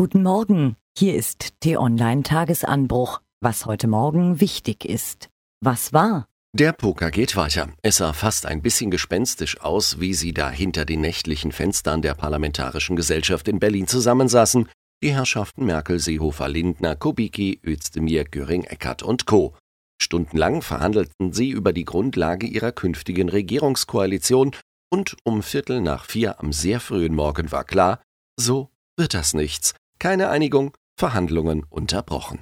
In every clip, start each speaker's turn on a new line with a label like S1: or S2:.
S1: Guten Morgen, hier ist T-Online Tagesanbruch, was heute Morgen wichtig ist. Was war?
S2: Der Poker geht weiter. Es sah fast ein bisschen gespenstisch aus, wie sie da hinter den nächtlichen Fenstern der Parlamentarischen Gesellschaft in Berlin zusammensaßen. Die Herrschaften Merkel, Seehofer, Lindner, Kubicki, Özdemir, Göring, Eckert und Co. Stundenlang verhandelten sie über die Grundlage ihrer künftigen Regierungskoalition und um Viertel nach vier am sehr frühen Morgen war klar, so wird das nichts. Keine Einigung, Verhandlungen unterbrochen.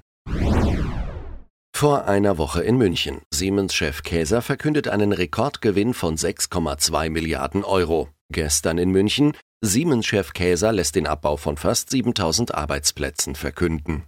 S2: Vor einer Woche in München. Siemens-Chef Käser verkündet einen Rekordgewinn von 6,2 Milliarden Euro. Gestern in München. Siemens-Chef Käser lässt den Abbau von fast 7000 Arbeitsplätzen verkünden.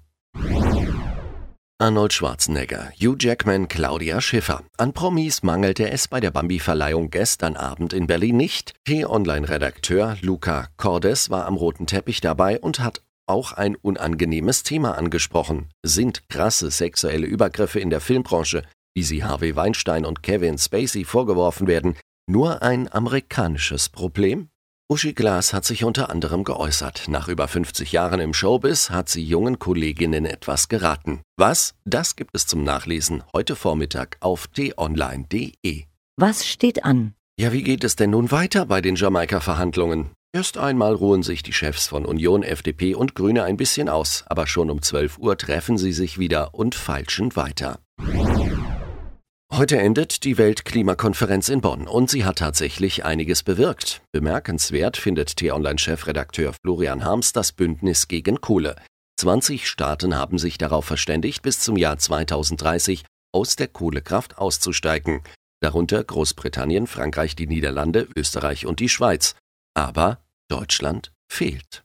S2: Arnold Schwarzenegger, Hugh Jackman, Claudia Schiffer. An Promis mangelte es bei der Bambi-Verleihung gestern Abend in Berlin nicht. T-Online-Redakteur Luca Cordes war am roten Teppich dabei und hat auch ein unangenehmes Thema angesprochen. Sind krasse sexuelle Übergriffe in der Filmbranche, wie sie Harvey Weinstein und Kevin Spacey vorgeworfen werden, nur ein amerikanisches Problem? Uschi Glas hat sich unter anderem geäußert. Nach über 50 Jahren im Showbiz hat sie jungen Kolleginnen etwas geraten. Was? Das gibt es zum Nachlesen heute Vormittag auf t-online.de.
S1: Was steht an?
S2: Ja, wie geht es denn nun weiter bei den Jamaika-Verhandlungen? Erst einmal ruhen sich die Chefs von Union, FDP und Grüne ein bisschen aus, aber schon um 12 Uhr treffen sie sich wieder und feilschen weiter. Heute endet die Weltklimakonferenz in Bonn und sie hat tatsächlich einiges bewirkt. Bemerkenswert findet T-Online-Chefredakteur Florian Harms das Bündnis gegen Kohle. 20 Staaten haben sich darauf verständigt, bis zum Jahr 2030 aus der Kohlekraft auszusteigen. Darunter Großbritannien, Frankreich, die Niederlande, Österreich und die Schweiz. Aber Deutschland fehlt.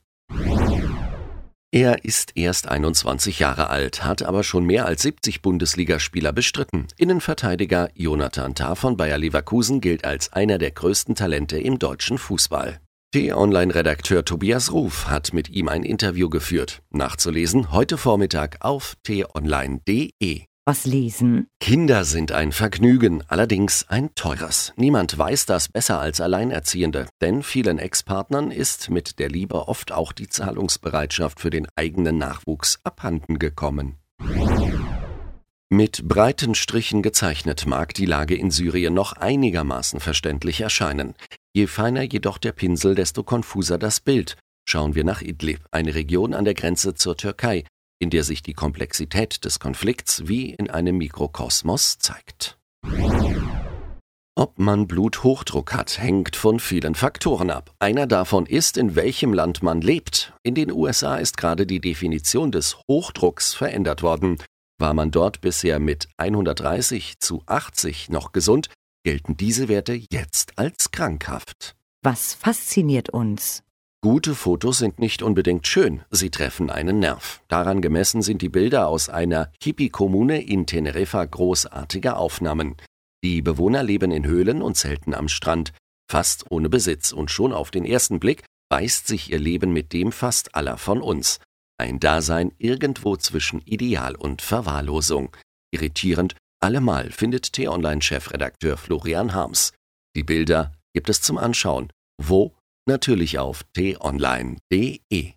S2: Er ist erst 21 Jahre alt, hat aber schon mehr als 70 Bundesligaspieler bestritten. Innenverteidiger Jonathan Tah von Bayer Leverkusen gilt als einer der größten Talente im deutschen Fußball. T-Online-Redakteur Tobias Ruf hat mit ihm ein Interview geführt. Nachzulesen heute Vormittag auf t-online.de.
S1: Was lesen?
S2: Kinder sind ein Vergnügen, allerdings ein teures. Niemand weiß das besser als Alleinerziehende, denn vielen Ex-Partnern ist mit der Liebe oft auch die Zahlungsbereitschaft für den eigenen Nachwuchs abhanden gekommen. Mit breiten Strichen gezeichnet mag die Lage in Syrien noch einigermaßen verständlich erscheinen. Je feiner jedoch der Pinsel, desto konfuser das Bild. Schauen wir nach Idlib, eine Region an der Grenze zur Türkei, in der sich die Komplexität des Konflikts wie in einem Mikrokosmos zeigt. Ob man Bluthochdruck hat, hängt von vielen Faktoren ab. Einer davon ist, in welchem Land man lebt. In den USA ist gerade die Definition des Hochdrucks verändert worden. War man dort bisher mit 130 zu 80 noch gesund, gelten diese Werte jetzt als krankhaft.
S1: Was fasziniert uns?
S2: Gute Fotos sind nicht unbedingt schön, sie treffen einen Nerv. Daran gemessen sind die Bilder aus einer Hippie-Kommune in Teneriffa großartige Aufnahmen. Die Bewohner leben in Höhlen und Zelten am Strand, fast ohne Besitz, und schon auf den ersten Blick beißt sich ihr Leben mit dem fast aller von uns. Ein Dasein irgendwo zwischen Ideal und Verwahrlosung. Irritierend allemal findet T-Online-Chefredakteur Florian Harms. Die Bilder gibt es zum Anschauen. Wo Natürlich auf t-online.de.